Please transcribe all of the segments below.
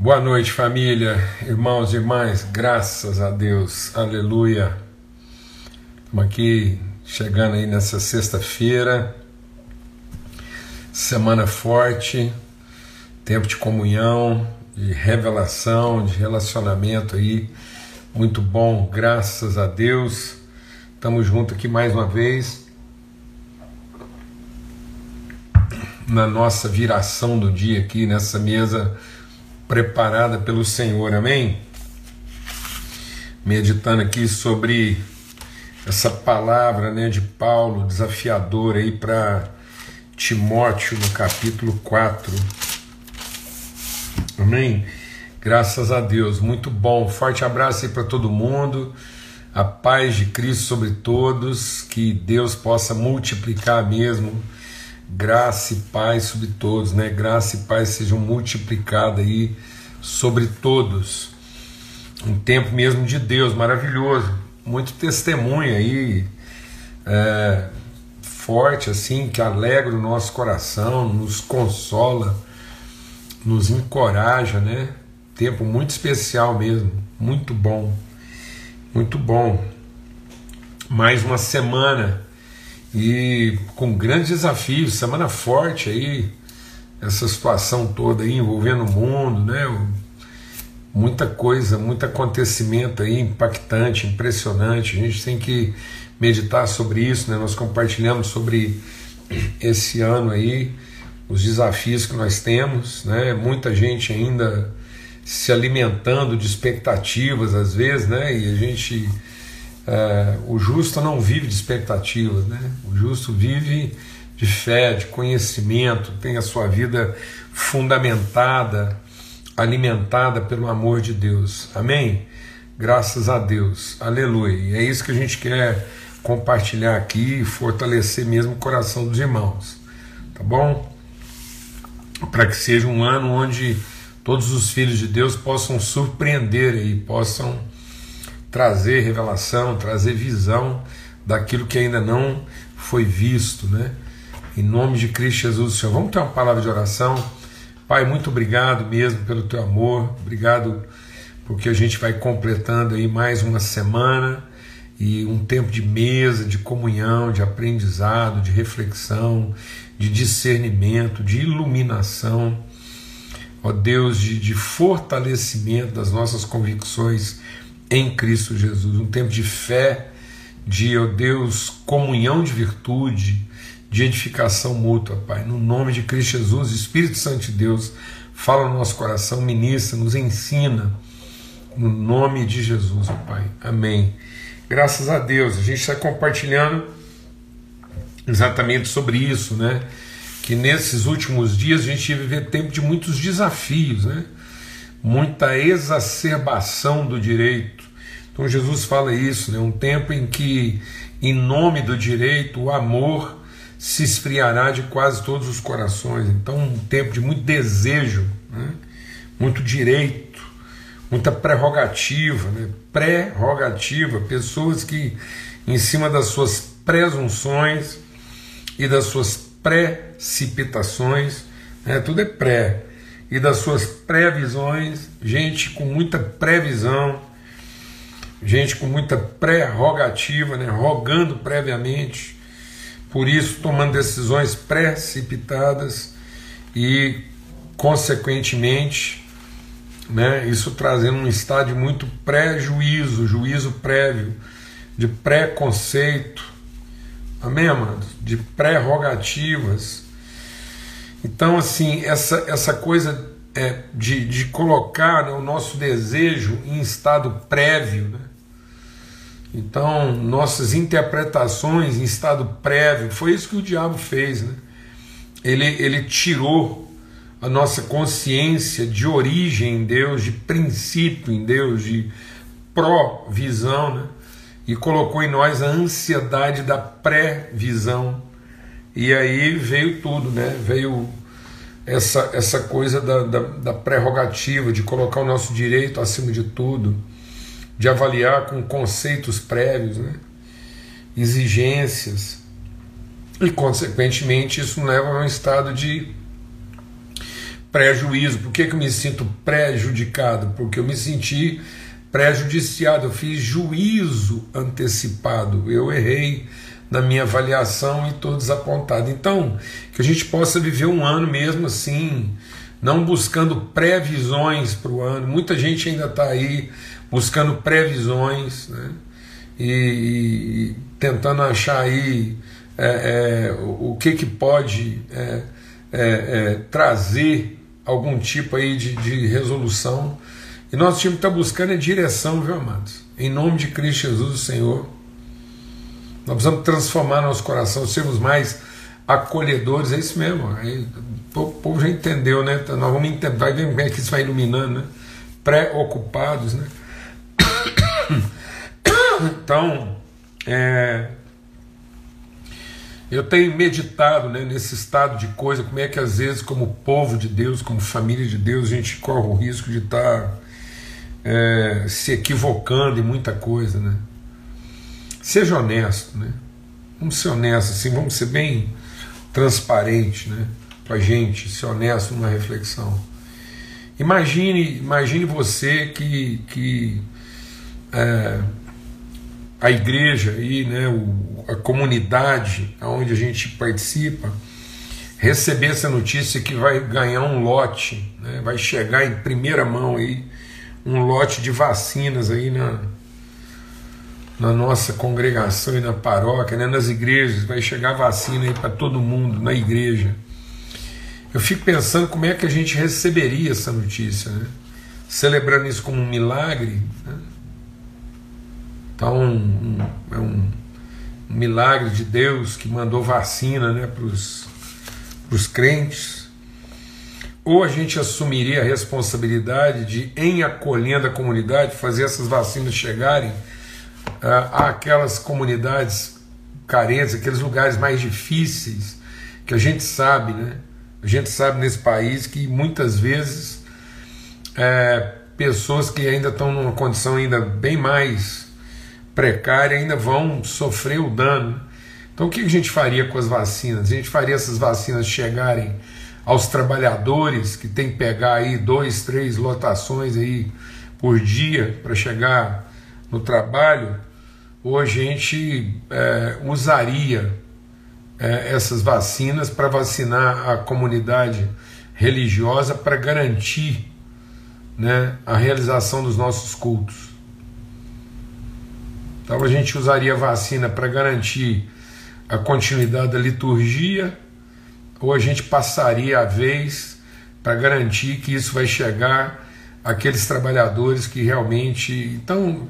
Boa noite, família, irmãos e irmãs, graças a Deus, aleluia. Estamos aqui chegando aí nessa sexta-feira, semana forte, tempo de comunhão, de revelação, de relacionamento aí, muito bom, graças a Deus. Estamos juntos aqui mais uma vez na nossa viração do dia aqui nessa mesa preparada pelo Senhor, amém? Meditando aqui sobre essa palavra né, de Paulo desafiadora aí para Timóteo no capítulo 4. Amém? Graças a Deus, muito bom. Forte abraço aí para todo mundo. A paz de Cristo sobre todos, que Deus possa multiplicar mesmo graça e paz sobre todos, né? Graça e paz sejam multiplicadas aí sobre todos. Um tempo mesmo de Deus maravilhoso, muito testemunho aí, é, forte assim, que alegra o nosso coração, nos consola, nos encoraja, né? Tempo muito especial mesmo, muito bom, muito bom. Mais uma semana e com grandes desafios, semana forte aí, essa situação toda aí envolvendo o mundo, né? Muita coisa, muito acontecimento aí impactante, impressionante. A gente tem que meditar sobre isso, né? Nós compartilhamos sobre esse ano aí, os desafios que nós temos, né? Muita gente ainda se alimentando de expectativas às vezes, né? E a gente é, o justo não vive de expectativas, né? o justo vive de fé, de conhecimento, tem a sua vida fundamentada, alimentada pelo amor de Deus. Amém? Graças a Deus. Aleluia. E é isso que a gente quer compartilhar aqui e fortalecer mesmo o coração dos irmãos. Tá bom? Para que seja um ano onde todos os filhos de Deus possam surpreender e possam trazer revelação, trazer visão daquilo que ainda não foi visto, né? Em nome de Cristo Jesus, Senhor. Vamos ter uma palavra de oração. Pai, muito obrigado mesmo pelo teu amor, obrigado porque a gente vai completando aí mais uma semana e um tempo de mesa, de comunhão, de aprendizado, de reflexão, de discernimento, de iluminação, ó Deus, de, de fortalecimento das nossas convicções em Cristo Jesus, um tempo de fé, de, ó oh Deus, comunhão de virtude, de edificação mútua, Pai. No nome de Cristo Jesus, Espírito Santo de Deus, fala no nosso coração, ministra, nos ensina, no nome de Jesus, Pai. Amém. Graças a Deus, a gente está compartilhando exatamente sobre isso, né? Que nesses últimos dias a gente ia viver tempo de muitos desafios, né? Muita exacerbação do direito então Jesus fala isso, né? um tempo em que, em nome do direito, o amor se esfriará de quase todos os corações. Então, um tempo de muito desejo, né? muito direito, muita prerrogativa, né? prerrogativa, pessoas que, em cima das suas presunções e das suas precipitações, né? tudo é pré, e das suas previsões, gente com muita previsão, gente com muita prerrogativa, né, rogando previamente, por isso tomando decisões precipitadas e, consequentemente, né, isso trazendo um estado de muito pré-juízo, juízo prévio, de preconceito, amém, amados? De prerrogativas. Então, assim, essa, essa coisa é, de, de colocar né, o nosso desejo em estado prévio, né? Então, nossas interpretações em estado prévio, foi isso que o diabo fez. Né? Ele, ele tirou a nossa consciência de origem em Deus, de princípio em Deus, de provisão, né? e colocou em nós a ansiedade da pré-visão. E aí veio tudo, né? veio essa, essa coisa da, da, da prerrogativa, de colocar o nosso direito acima de tudo de avaliar com conceitos prévios, né? exigências, e consequentemente isso leva a um estado de prejuízo. Por que, que eu me sinto prejudicado? Porque eu me senti prejudiciado, eu fiz juízo antecipado, eu errei na minha avaliação e estou desapontado. Então, que a gente possa viver um ano mesmo assim, não buscando previsões para o ano. Muita gente ainda está aí buscando previsões né? e, e, tentando achar aí é, é, o, que, que pode é, é, é trazer algum tipo aí de, de resolução. E nosso time está buscando a direção, viu, amados? Em nome de Cristo Jesus, o Senhor. Nós precisamos transformar nosso coração, sermos mais acolhedores, é isso mesmo. O povo já entendeu, né? Então, nós vamos entender, vai ver como é que isso vai iluminando, né? Preocupados, né? Então, é, eu tenho meditado né, nesse estado de coisa, como é que às vezes, como povo de Deus, como família de Deus, a gente corre o risco de estar tá, é, se equivocando em muita coisa, né? Seja honesto, né? Vamos ser honestos, assim, vamos ser bem transparente, né? Com a gente, ser honesto numa reflexão. Imagine, imagine você que, que é, a igreja aí, né, o, a comunidade onde a gente participa, receber essa notícia que vai ganhar um lote, né, vai chegar em primeira mão aí um lote de vacinas aí na, na nossa congregação e na paróquia, né, nas igrejas, vai chegar vacina aí para todo mundo na igreja. Eu fico pensando como é que a gente receberia essa notícia, né? celebrando isso como um milagre. Né? Então, um, é um, um milagre de Deus que mandou vacina né, para os crentes. Ou a gente assumiria a responsabilidade de, em acolhendo a comunidade, fazer essas vacinas chegarem àquelas comunidades carentes, aqueles lugares mais difíceis, que a gente sabe, né? A gente sabe nesse país que muitas vezes é, pessoas que ainda estão numa condição ainda bem mais precária ainda vão sofrer o dano. Então o que a gente faria com as vacinas? A gente faria essas vacinas chegarem aos trabalhadores que tem que pegar aí dois, três lotações aí por dia para chegar no trabalho, ou a gente é, usaria é, essas vacinas para vacinar a comunidade religiosa para garantir né, a realização dos nossos cultos. Então a gente usaria a vacina para garantir a continuidade da liturgia, ou a gente passaria a vez para garantir que isso vai chegar àqueles trabalhadores que realmente. Então,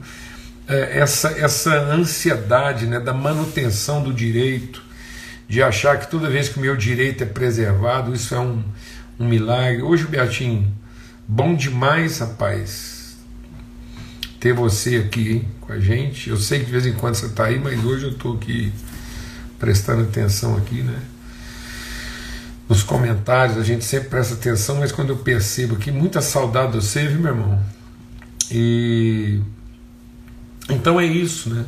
essa, essa ansiedade né, da manutenção do direito, de achar que toda vez que o meu direito é preservado, isso é um, um milagre. Hoje, Beatinho, bom demais, rapaz, ter você aqui hein, com a gente. Eu sei que de vez em quando você está aí, mas hoje eu estou aqui prestando atenção aqui, né? Nos comentários a gente sempre presta atenção, mas quando eu percebo que muita saudade de você, viu, meu irmão? E então é isso, né?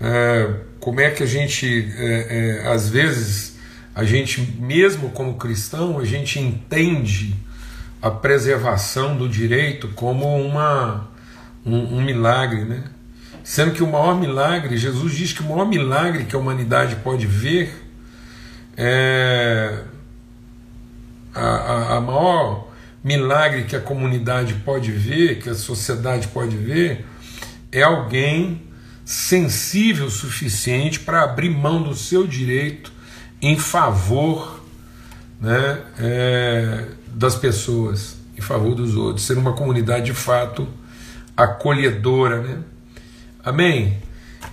É, como é que a gente, é, é, às vezes, a gente, mesmo como cristão, a gente entende a preservação do direito como uma, um, um milagre, né? Sendo que o maior milagre, Jesus diz que o maior milagre que a humanidade pode ver é a, a, a maior milagre que a comunidade pode ver, que a sociedade pode ver, é alguém sensível o suficiente para abrir mão do seu direito em favor né, é, das pessoas, em favor dos outros, ser uma comunidade de fato acolhedora. Né? Amém?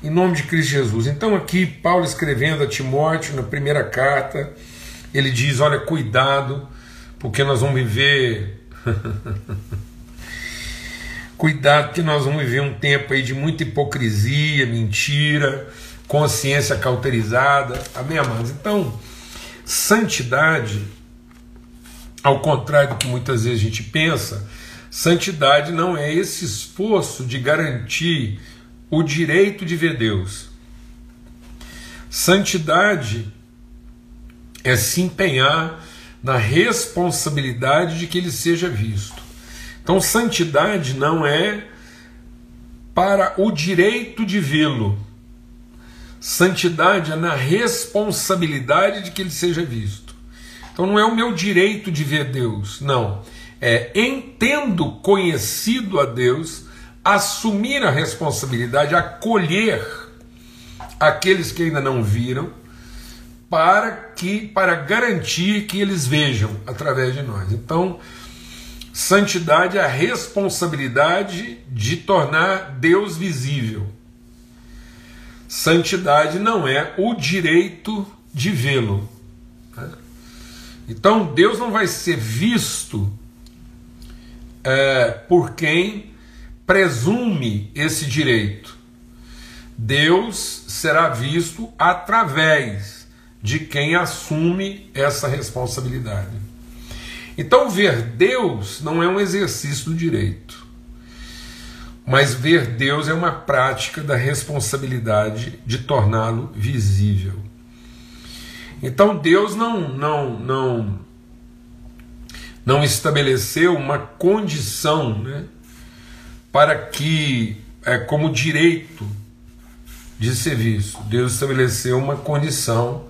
Em nome de Cristo Jesus. Então, aqui, Paulo escrevendo a Timóteo, na primeira carta, ele diz: Olha, cuidado, porque nós vamos viver. Cuidado que nós vamos viver um tempo aí de muita hipocrisia, mentira, consciência cauterizada. Amém, amados? Então, santidade, ao contrário do que muitas vezes a gente pensa, santidade não é esse esforço de garantir o direito de ver Deus. Santidade é se empenhar na responsabilidade de que ele seja visto. Então, santidade não é para o direito de vê-lo. Santidade é na responsabilidade de que ele seja visto. Então não é o meu direito de ver Deus, não. É entendo conhecido a Deus, assumir a responsabilidade, acolher aqueles que ainda não viram, para que para garantir que eles vejam através de nós. Então, santidade é a responsabilidade de tornar Deus visível. Santidade não é o direito de vê-lo. Né? Então Deus não vai ser visto é, por quem presume esse direito. Deus será visto através de quem assume essa responsabilidade. Então, ver Deus não é um exercício do direito, mas ver Deus é uma prática da responsabilidade de torná-lo visível. Então, Deus não, não, não, não estabeleceu uma condição né, para que, é, como direito de ser visto, Deus estabeleceu uma condição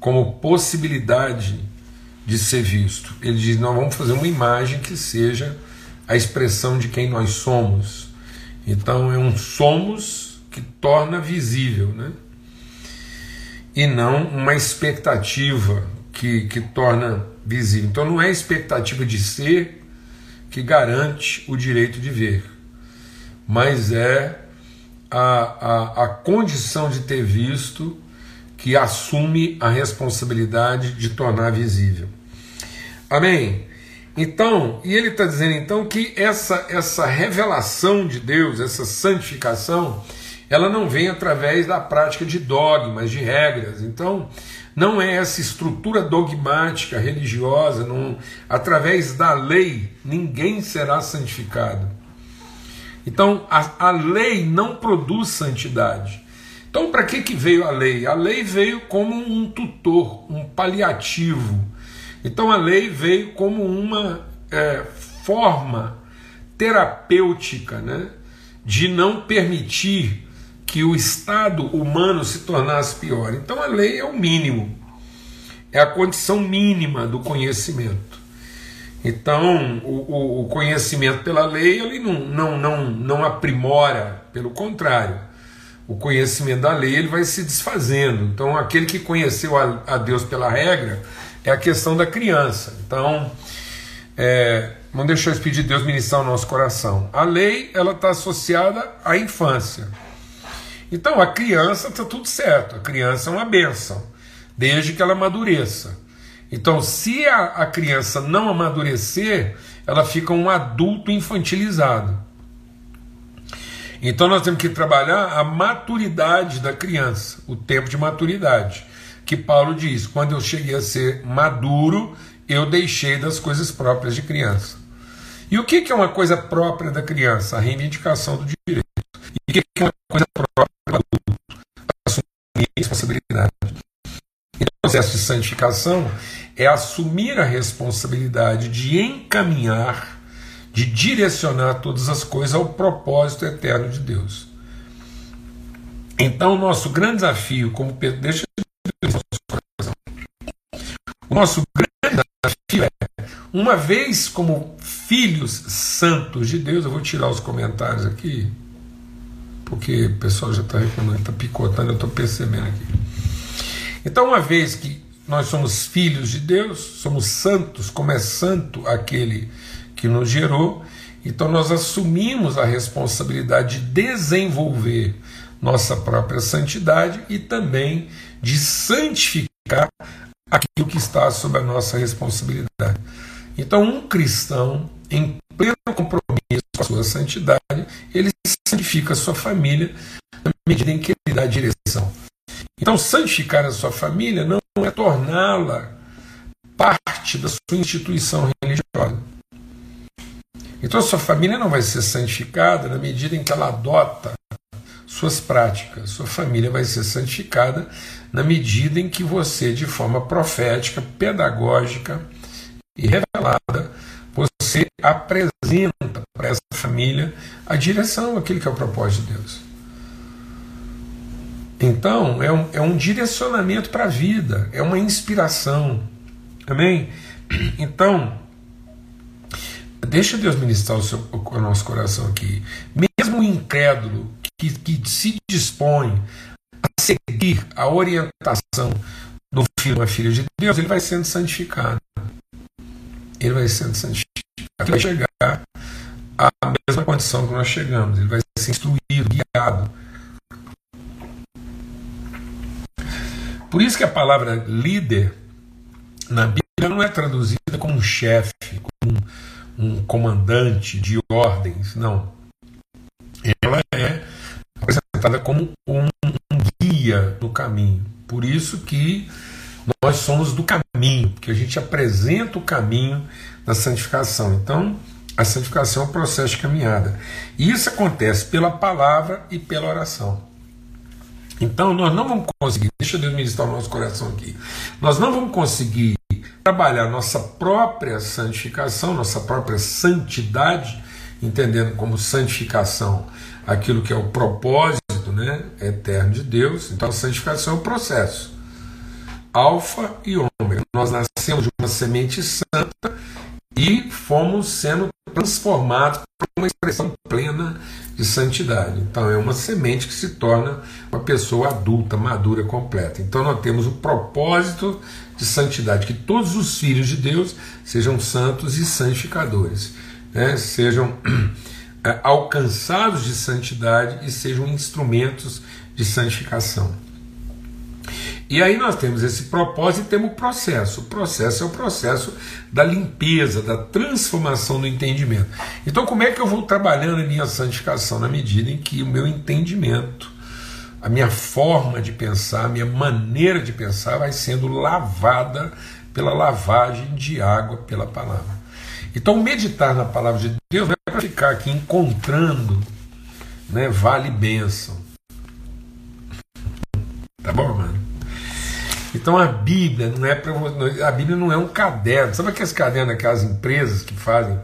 como possibilidade de ser visto. Ele diz: nós vamos fazer uma imagem que seja a expressão de quem nós somos. Então é um somos que torna visível, né? E não uma expectativa que, que torna visível. Então não é a expectativa de ser que garante o direito de ver, mas é a, a, a condição de ter visto que assume a responsabilidade de tornar visível. Amém? Então, e ele está dizendo então que essa, essa revelação de Deus, essa santificação, ela não vem através da prática de dogmas, de regras. Então, não é essa estrutura dogmática religiosa, não, através da lei, ninguém será santificado. Então, a, a lei não produz santidade. Então, para que, que veio a lei? A lei veio como um tutor, um paliativo então a lei veio como uma é, forma terapêutica né, de não permitir que o estado humano se tornasse pior. Então a lei é o mínimo, é a condição mínima do conhecimento. Então o, o conhecimento pela lei ele não, não, não, não aprimora, pelo contrário. O conhecimento da lei ele vai se desfazendo. Então aquele que conheceu a, a Deus pela regra é a questão da criança. Então, é, deixar eu pedir Deus ministrar o nosso coração. A lei ela está associada à infância. Então, a criança está tudo certo. A criança é uma bênção, desde que ela amadureça. Então, se a, a criança não amadurecer, ela fica um adulto infantilizado. Então, nós temos que trabalhar a maturidade da criança, o tempo de maturidade que Paulo diz: quando eu cheguei a ser maduro, eu deixei das coisas próprias de criança. E o que é uma coisa própria da criança? A reivindicação do direito. E o que é uma coisa própria do adulto? Assumir a responsabilidade. Então, o processo de santificação é assumir a responsabilidade de encaminhar, de direcionar todas as coisas ao propósito eterno de Deus. Então, o nosso grande desafio, como deixa o nosso grande desafio é, uma vez como filhos santos de Deus, eu vou tirar os comentários aqui, porque o pessoal já está reclamando, está picotando, eu estou percebendo aqui. Então, uma vez que nós somos filhos de Deus, somos santos, como é santo aquele que nos gerou, então nós assumimos a responsabilidade de desenvolver nossa própria santidade e também de santificar aquilo que está sob a nossa responsabilidade. Então, um cristão, em pleno compromisso com a sua santidade, ele santifica a sua família na medida em que ele dá direção. Então, santificar a sua família não é torná-la parte da sua instituição religiosa. Então, a sua família não vai ser santificada na medida em que ela adota suas práticas. Sua família vai ser santificada na medida em que você, de forma profética, pedagógica, e revelada, você apresenta para essa família a direção, aquilo que é o propósito de Deus. Então, é um, é um direcionamento para a vida, é uma inspiração. Amém? Então, deixa Deus ministrar o, seu, o nosso coração aqui. Mesmo o incrédulo que, que se dispõe seguir a orientação do filho ou filha de Deus, ele vai sendo santificado. Ele vai sendo santificado. Ele vai chegar à mesma condição que nós chegamos. Ele vai ser instruído, guiado. Por isso que a palavra líder na Bíblia não é traduzida como um chefe, como um, um comandante de ordens, não. Ela é apresentada como um, um guia do caminho. Por isso que nós somos do caminho, porque a gente apresenta o caminho da santificação. Então, a santificação é um processo de caminhada. E isso acontece pela palavra e pela oração. Então, nós não vamos conseguir, deixa Deus ministrar o nosso coração aqui, nós não vamos conseguir trabalhar nossa própria santificação, nossa própria santidade, entendendo como santificação aquilo que é o propósito né, eterno de Deus. Então, a santificação é um processo. Alfa e ômega. Nós nascemos de uma semente santa e fomos sendo transformados para uma expressão plena de santidade. Então é uma semente que se torna uma pessoa adulta, madura, completa. Então nós temos o propósito de santidade, que todos os filhos de Deus sejam santos e santificadores, né? sejam alcançados de santidade e sejam instrumentos de santificação. E aí nós temos esse propósito e temos o processo. O processo é o processo da limpeza, da transformação do entendimento. Então, como é que eu vou trabalhando em minha santificação? Na medida em que o meu entendimento, a minha forma de pensar, a minha maneira de pensar vai sendo lavada pela lavagem de água pela palavra. Então, meditar na palavra de Deus é ficar aqui encontrando né, vale bênção. Tá bom, mano? Então a Bíblia não é para a Bíblia não é um caderno. Sabe aqueles cadernos daquelas empresas que fazem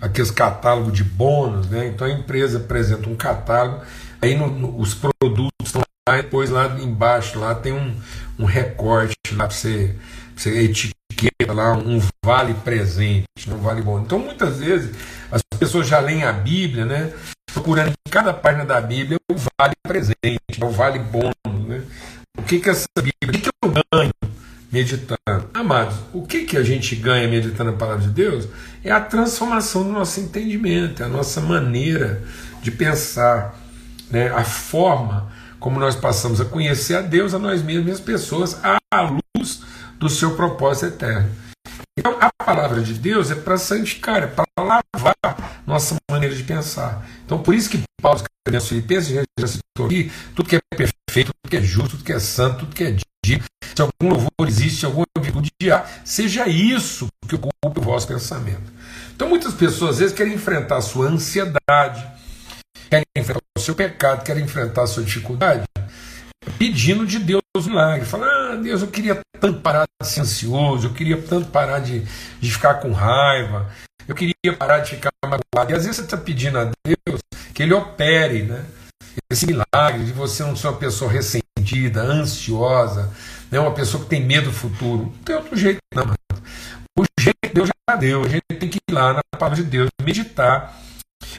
aqueles catálogos de bônus, né? Então a empresa apresenta um catálogo, aí no, no, os produtos estão lá, depois lá embaixo lá tem um, um recorte lá para você, você etiqueta lá um vale presente, um vale bônus. Então muitas vezes as pessoas já leem a Bíblia, né? Procurando em cada página da Bíblia o vale presente, o vale bônus, né? O que, que essa Bíblia, o que, que eu ganho meditando? Amados, o que, que a gente ganha meditando a palavra de Deus é a transformação do nosso entendimento, é a nossa maneira de pensar, né? a forma como nós passamos a conhecer a Deus, a nós mesmos e as pessoas, à luz do seu propósito eterno. Então, a palavra de Deus é para santificar, é para lavar nossa maneira de pensar. Então, por isso que Paulo escreveu aos Filipenses, já citou aqui, tudo que é perfeito, tudo que é justo, tudo que é santo, tudo que é digno, se algum louvor existe, se alguma virtude há, seja isso que ocupe o vosso pensamento. Então, muitas pessoas às vezes querem enfrentar a sua ansiedade, seu pecado, querem enfrentar a sua dificuldade, pedindo de Deus milagre. Fala, ah, Deus, eu queria tanto parar de ser ansioso, eu queria tanto parar de, de ficar com raiva, eu queria parar de ficar magoado. E às vezes você está pedindo a Deus que Ele opere, né? Esse milagre de você não ser uma pessoa ressentida, ansiosa, né? uma pessoa que tem medo do futuro. Não tem outro jeito, não. O jeito Deus já deu. A gente tem que ir lá na palavra de Deus, meditar,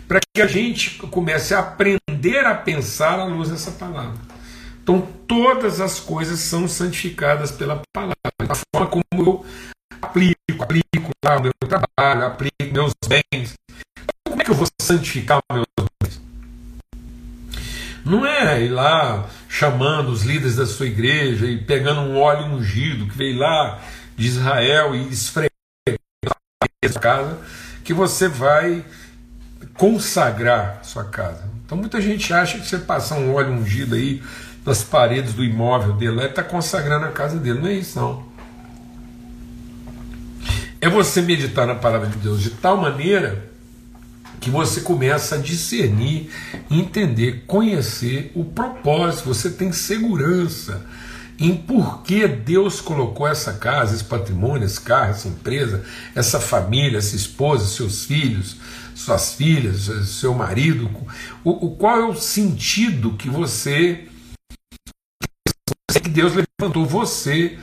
para que a gente comece a aprender a pensar à luz dessa palavra. Então, todas as coisas são santificadas pela palavra. A forma como eu aplico, aplico lá o meu trabalho, aplico meus bens. Como é que eu vou santificar meus bens? Não é ir lá chamando os líderes da sua igreja e pegando um óleo ungido que veio lá de Israel e esfregando a casa que você vai consagrar sua casa. Então muita gente acha que você passar um óleo ungido aí das paredes do imóvel dele, ele está consagrando a casa dele. Não é isso, não. É você meditar na palavra de Deus de tal maneira que você começa a discernir, entender, conhecer o propósito. Você tem segurança em por que Deus colocou essa casa, esse patrimônio, esse carro, essa empresa, essa família, essa esposa, seus filhos, suas filhas, seu marido, o, o qual é o sentido que você que Deus levantou você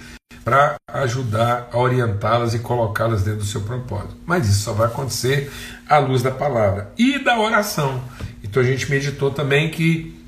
para ajudar a orientá-las e colocá-las dentro do seu propósito. Mas isso só vai acontecer à luz da palavra e da oração. Então a gente meditou também que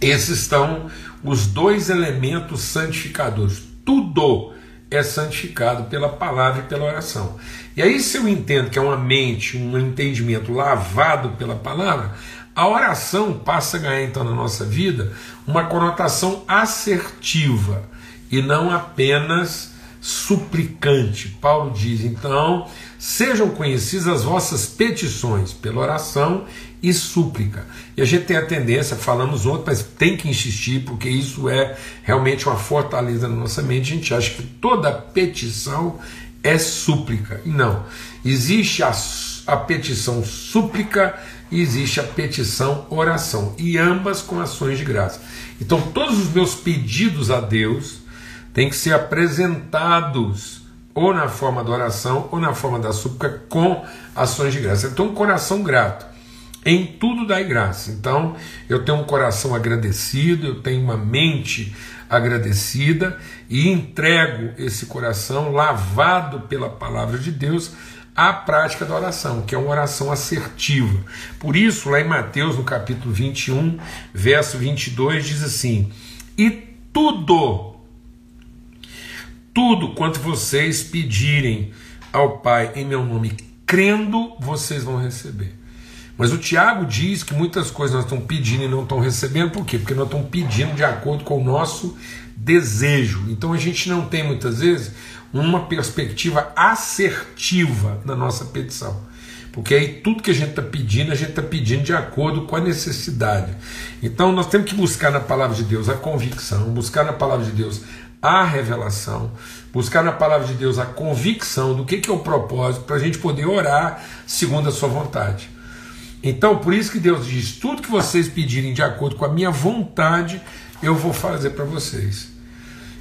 esses estão os dois elementos santificadores. Tudo é santificado pela palavra e pela oração. E aí, se eu entendo que é uma mente, um entendimento lavado pela palavra, a oração passa a ganhar então na nossa vida uma conotação assertiva e não apenas suplicante. Paulo diz então: sejam conhecidas as vossas petições pela oração e súplica. E a gente tem a tendência, falamos ontem, mas tem que insistir, porque isso é realmente uma fortaleza na nossa mente. A gente acha que toda petição é súplica. Não. Existe a, a petição súplica e existe a petição oração. E ambas com ações de graça. Então, todos os meus pedidos a Deus têm que ser apresentados ou na forma da oração ou na forma da súplica com ações de graça. Então, um coração grato em tudo dai graça. Então, eu tenho um coração agradecido, eu tenho uma mente agradecida e entrego esse coração lavado pela palavra de Deus à prática da oração, que é uma oração assertiva. Por isso, lá em Mateus, no capítulo 21, verso 22, diz assim: E tudo, tudo quanto vocês pedirem ao Pai em meu nome, crendo, vocês vão receber. Mas o Tiago diz que muitas coisas nós estamos pedindo e não estamos recebendo, por quê? Porque nós estamos pedindo de acordo com o nosso desejo. Então a gente não tem muitas vezes uma perspectiva assertiva na nossa petição. Porque aí tudo que a gente está pedindo, a gente está pedindo de acordo com a necessidade. Então nós temos que buscar na palavra de Deus a convicção, buscar na palavra de Deus a revelação, buscar na palavra de Deus a convicção do que, que é o propósito, para a gente poder orar segundo a sua vontade. Então, por isso que Deus diz: tudo que vocês pedirem de acordo com a minha vontade, eu vou fazer para vocês.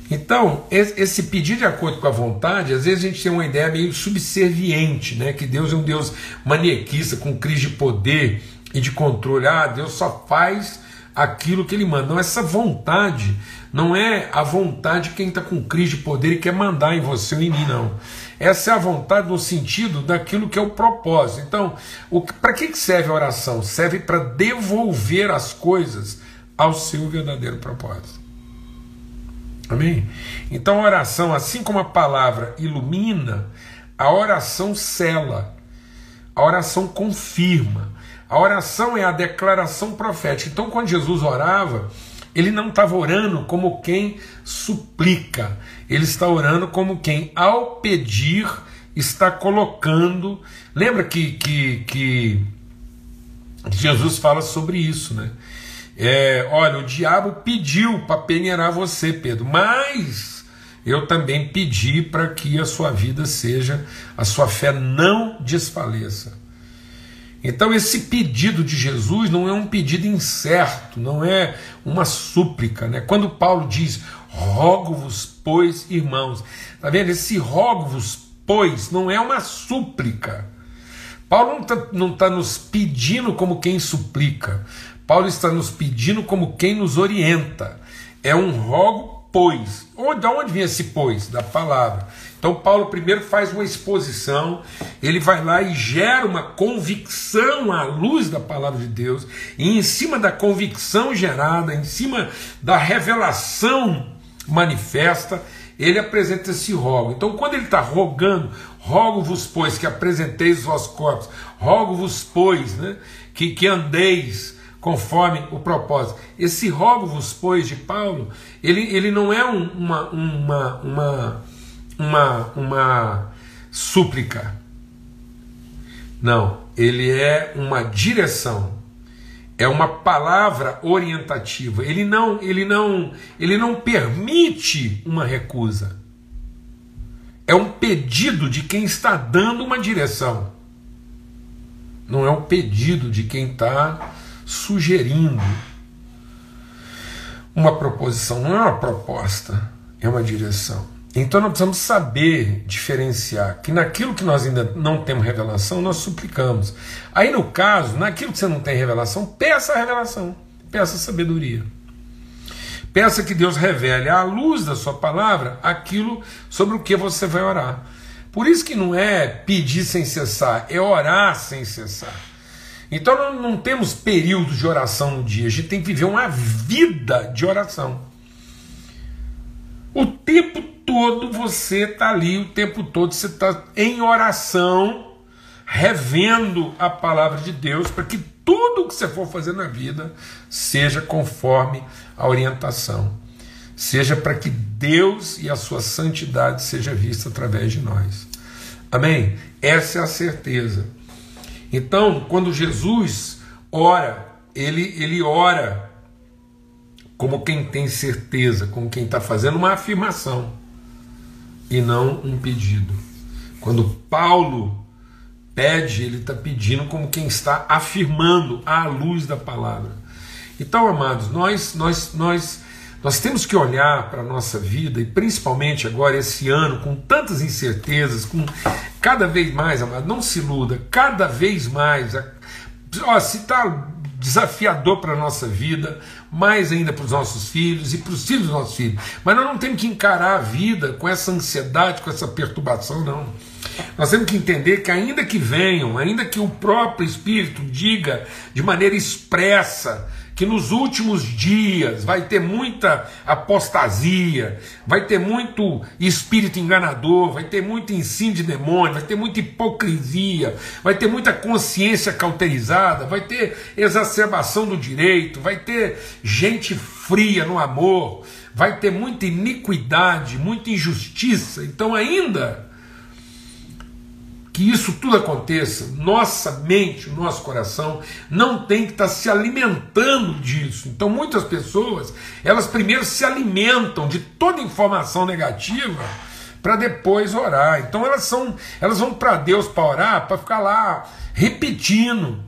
Então, esse pedir de acordo com a vontade, às vezes a gente tem uma ideia meio subserviente, né? que Deus é um Deus maniquista, com crise de poder e de controle. Ah, Deus só faz aquilo que ele manda. Não, essa vontade não é a vontade de quem está com crise de poder e quer mandar em você ou em mim, não. Essa é a vontade no sentido daquilo que é o propósito. Então, para que serve a oração? Serve para devolver as coisas ao seu verdadeiro propósito. Amém? Então a oração, assim como a palavra ilumina, a oração cela, a oração confirma, a oração é a declaração profética. Então, quando Jesus orava, ele não estava orando como quem suplica, ele está orando como quem, ao pedir, está colocando. Lembra que, que, que Jesus fala sobre isso, né? É, olha, o diabo pediu para peneirar você, Pedro, mas eu também pedi para que a sua vida seja, a sua fé não desfaleça. Então, esse pedido de Jesus não é um pedido incerto, não é uma súplica. Né? Quando Paulo diz, rogo-vos, pois, irmãos, está vendo? Esse rogo-vos, pois, não é uma súplica. Paulo não está não tá nos pedindo como quem suplica, Paulo está nos pedindo como quem nos orienta. É um rogo, pois. De onde vem esse pois? Da palavra. Então, Paulo primeiro faz uma exposição, ele vai lá e gera uma convicção à luz da palavra de Deus, e em cima da convicção gerada, em cima da revelação manifesta, ele apresenta esse rogo. Então, quando ele está rogando, rogo-vos, pois, que apresenteis os vossos corpos, rogo-vos, pois, né, que, que andeis conforme o propósito. Esse rogo-vos, pois, de Paulo, ele, ele não é um, uma, uma, uma uma, uma súplica. Não, ele é uma direção. É uma palavra orientativa. Ele não, ele não, ele não permite uma recusa. É um pedido de quem está dando uma direção. Não é um pedido de quem está sugerindo uma proposição, não é uma proposta, é uma direção. Então nós precisamos saber diferenciar que naquilo que nós ainda não temos revelação, nós suplicamos. Aí no caso, naquilo que você não tem revelação, peça a revelação, peça a sabedoria. Peça que Deus revele à luz da sua palavra aquilo sobre o que você vai orar. Por isso que não é pedir sem cessar, é orar sem cessar. Então nós não temos períodos de oração no dia, a gente tem que viver uma vida de oração. O tempo todo você está ali, o tempo todo você está em oração, revendo a palavra de Deus, para que tudo que você for fazer na vida seja conforme a orientação, seja para que Deus e a sua santidade seja vista através de nós. Amém? Essa é a certeza. Então, quando Jesus ora, ele, ele ora como quem tem certeza, como quem está fazendo uma afirmação e não um pedido. Quando Paulo pede, ele está pedindo como quem está afirmando à luz da palavra. Então, amados, nós, nós, nós, nós temos que olhar para a nossa vida, e principalmente agora, esse ano, com tantas incertezas, com cada vez mais, amado, não se iluda, cada vez mais. Ó, se está desafiador para a nossa vida, mais ainda para os nossos filhos e para os filhos dos nossos filhos. Mas nós não temos que encarar a vida com essa ansiedade, com essa perturbação, não. Nós temos que entender que, ainda que venham, ainda que o próprio Espírito diga de maneira expressa que nos últimos dias vai ter muita apostasia, vai ter muito espírito enganador, vai ter muito ensino de demônio, vai ter muita hipocrisia, vai ter muita consciência cauterizada, vai ter exacerbação do direito, vai ter gente fria no amor, vai ter muita iniquidade, muita injustiça. Então, ainda que isso tudo aconteça, nossa mente, nosso coração não tem que estar se alimentando disso. Então, muitas pessoas, elas primeiro se alimentam de toda informação negativa para depois orar. Então, elas são, elas vão para Deus para orar, para ficar lá repetindo,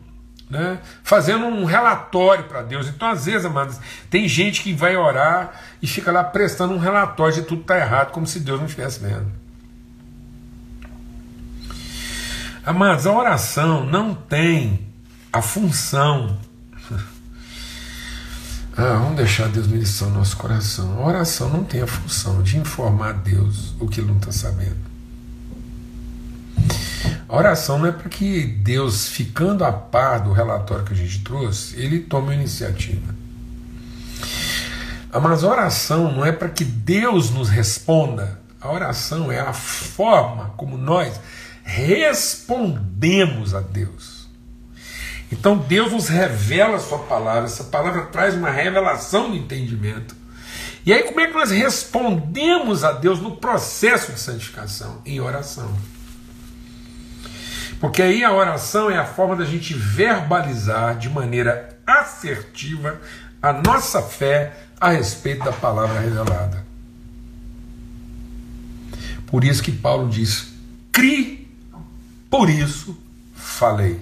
né, fazendo um relatório para Deus. Então, às vezes, amados, tem gente que vai orar e fica lá prestando um relatório de tudo está errado, como se Deus não estivesse vendo. Amados, a oração não tem a função. Ah, vamos deixar Deus ministrar o nosso coração. A oração não tem a função de informar a Deus o que ele não está sabendo. A oração não é para que Deus, ficando a par do relatório que a gente trouxe, ele tome a iniciativa. Mas a oração não é para que Deus nos responda. A oração é a forma como nós respondemos a Deus. Então Deus nos revela a sua palavra, essa palavra traz uma revelação de entendimento. E aí, como é que nós respondemos a Deus no processo de santificação? Em oração. Porque aí a oração é a forma da gente verbalizar de maneira assertiva a nossa fé a respeito da palavra revelada. Por isso que Paulo diz: crie por isso falei.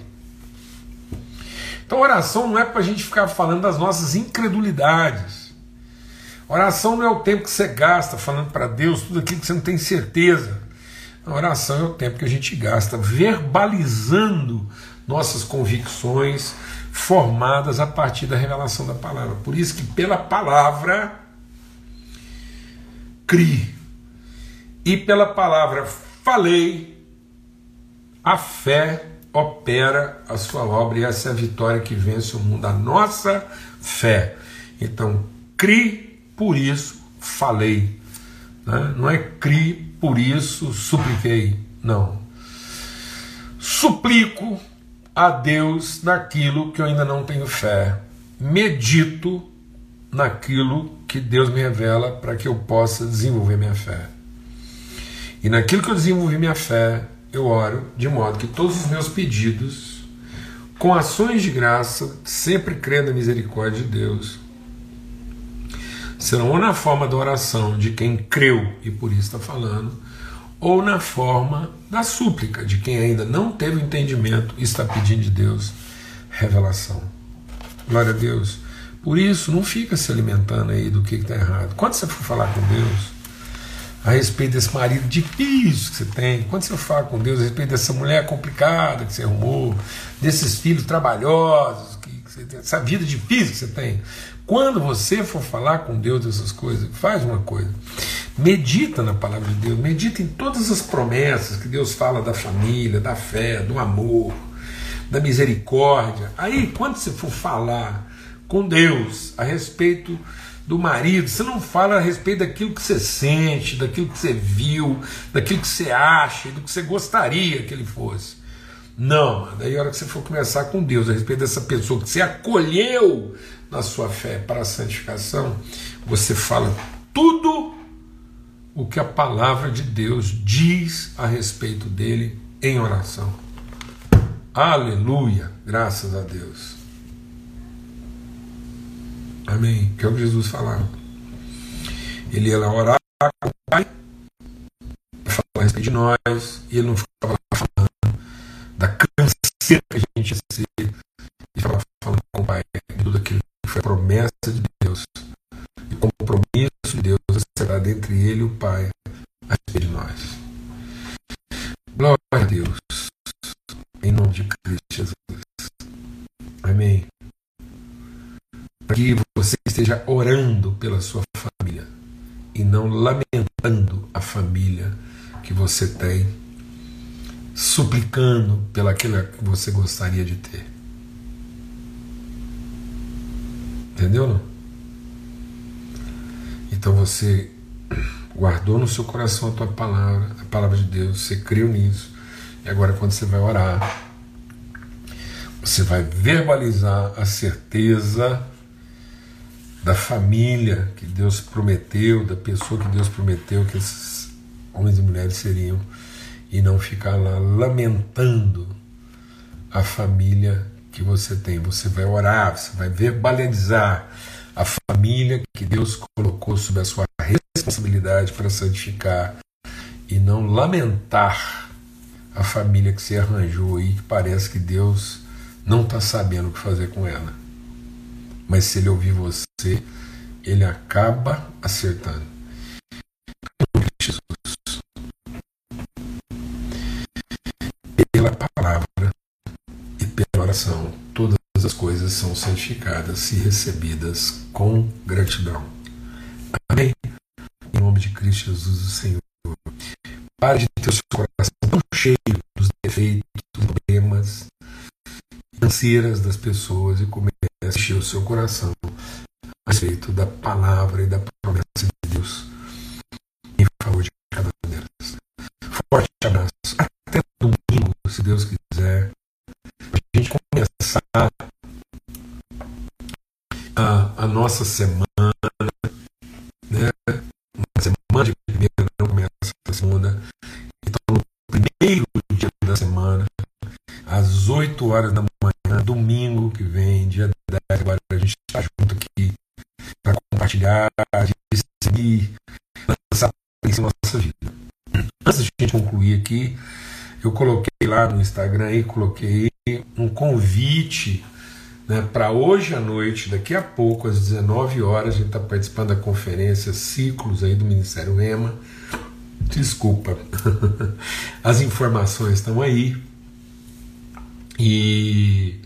Então, oração não é para a gente ficar falando das nossas incredulidades. Oração não é o tempo que você gasta falando para Deus tudo aquilo que você não tem certeza. A oração é o tempo que a gente gasta verbalizando nossas convicções formadas a partir da revelação da palavra. Por isso que pela palavra crie e pela palavra falei a fé opera a sua obra e essa é a vitória que vence o mundo, a nossa fé. Então, crie, por isso falei. Né? Não é crie, por isso supliquei. Não. Suplico a Deus naquilo que eu ainda não tenho fé. Medito naquilo que Deus me revela para que eu possa desenvolver minha fé. E naquilo que eu desenvolvi minha fé, eu oro de modo que todos os meus pedidos, com ações de graça, sempre crendo na misericórdia de Deus, serão ou na forma da oração de quem creu e por isso está falando, ou na forma da súplica de quem ainda não teve o entendimento e está pedindo de Deus revelação. Glória a Deus. Por isso, não fica se alimentando aí do que está errado. Quando você for falar com Deus a respeito desse marido difícil que você tem, quando você for falar com Deus a respeito dessa mulher complicada que você arrumou, desses filhos trabalhosos, que você tem, essa vida difícil que você tem, quando você for falar com Deus dessas coisas, faz uma coisa. Medita na palavra de Deus, medita em todas as promessas que Deus fala da família, da fé, do amor, da misericórdia. Aí, quando você for falar com Deus a respeito do marido, você não fala a respeito daquilo que você sente, daquilo que você viu, daquilo que você acha, do que você gostaria que ele fosse. Não. Daí a hora que você for conversar com Deus a respeito dessa pessoa que você acolheu na sua fé para a santificação, você fala tudo o que a palavra de Deus diz a respeito dele em oração. Aleluia, graças a Deus. Amém. Que é o que Jesus falava. Ele ia lá orar com o Pai, falar a respeito de nós, e ele não ficava falando da canseira que a gente ia ser, e falava falando com o Pai de tudo aquilo foi a promessa de Deus. E o compromisso de Deus será dentre ele e o Pai a respeito de nós. Glória a Deus. Em nome de Cristo Jesus. Você esteja orando pela sua família e não lamentando a família que você tem, suplicando pelaquela que você gostaria de ter. Entendeu? Não? Então você guardou no seu coração a tua palavra, a palavra de Deus, você creu nisso. E agora quando você vai orar, você vai verbalizar a certeza da família que Deus prometeu, da pessoa que Deus prometeu que esses homens e mulheres seriam, e não ficar lá lamentando a família que você tem. Você vai orar, você vai verbalizar a família que Deus colocou sob a sua responsabilidade para santificar e não lamentar a família que você arranjou aí, que parece que Deus não está sabendo o que fazer com ela. Mas se ele ouvir você, ele acaba acertando. Jesus. Pela palavra pela oração, todas as coisas são santificadas e recebidas com gratidão. Amém? Em nome de Cristo Jesus, o Senhor. Pare de ter o seu coração tão cheio dos defeitos, dos problemas financeiras das pessoas e comece a encher o seu coração a respeito da palavra e da promessa de Deus em favor de cada uma delas. Forte abraço. Até domingo, se Deus quiser a gente começar a, a nossa semana, no Instagram aí, coloquei um convite né, para hoje à noite, daqui a pouco, às 19 horas, a gente está participando da conferência Ciclos aí do Ministério EMA. Desculpa, as informações estão aí e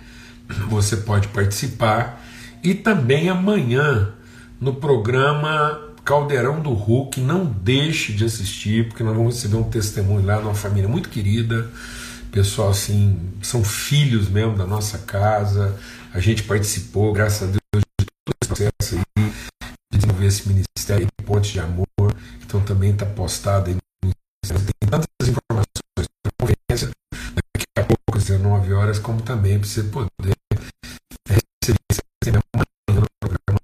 você pode participar. E também amanhã, no programa Caldeirão do Hulk, não deixe de assistir, porque nós vamos receber um testemunho lá de uma família muito querida pessoal assim, são filhos mesmo da nossa casa. A gente participou, graças a Deus, de todo esse processo aí, de desenvolver esse ministério de Pontes de Amor. Então também está postado aí no Tem tantas informações para conferência daqui a pouco, às 19 horas, como também para você poder receber esse manhã no programa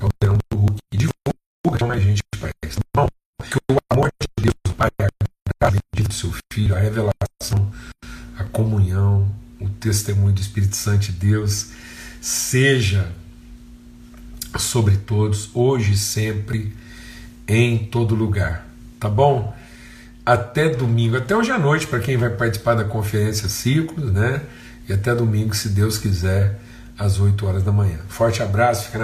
é o Verão do Hulk e divulga mais gente para isso. Tá bom, que o amor de Deus, o Pai, a bendito do seu Filho, a revelação comunhão, o testemunho do Espírito Santo de Deus seja sobre todos, hoje e sempre, em todo lugar. Tá bom? Até domingo, até hoje à noite, para quem vai participar da conferência Ciclos, né? E até domingo, se Deus quiser, às 8 horas da manhã. Forte abraço, fica na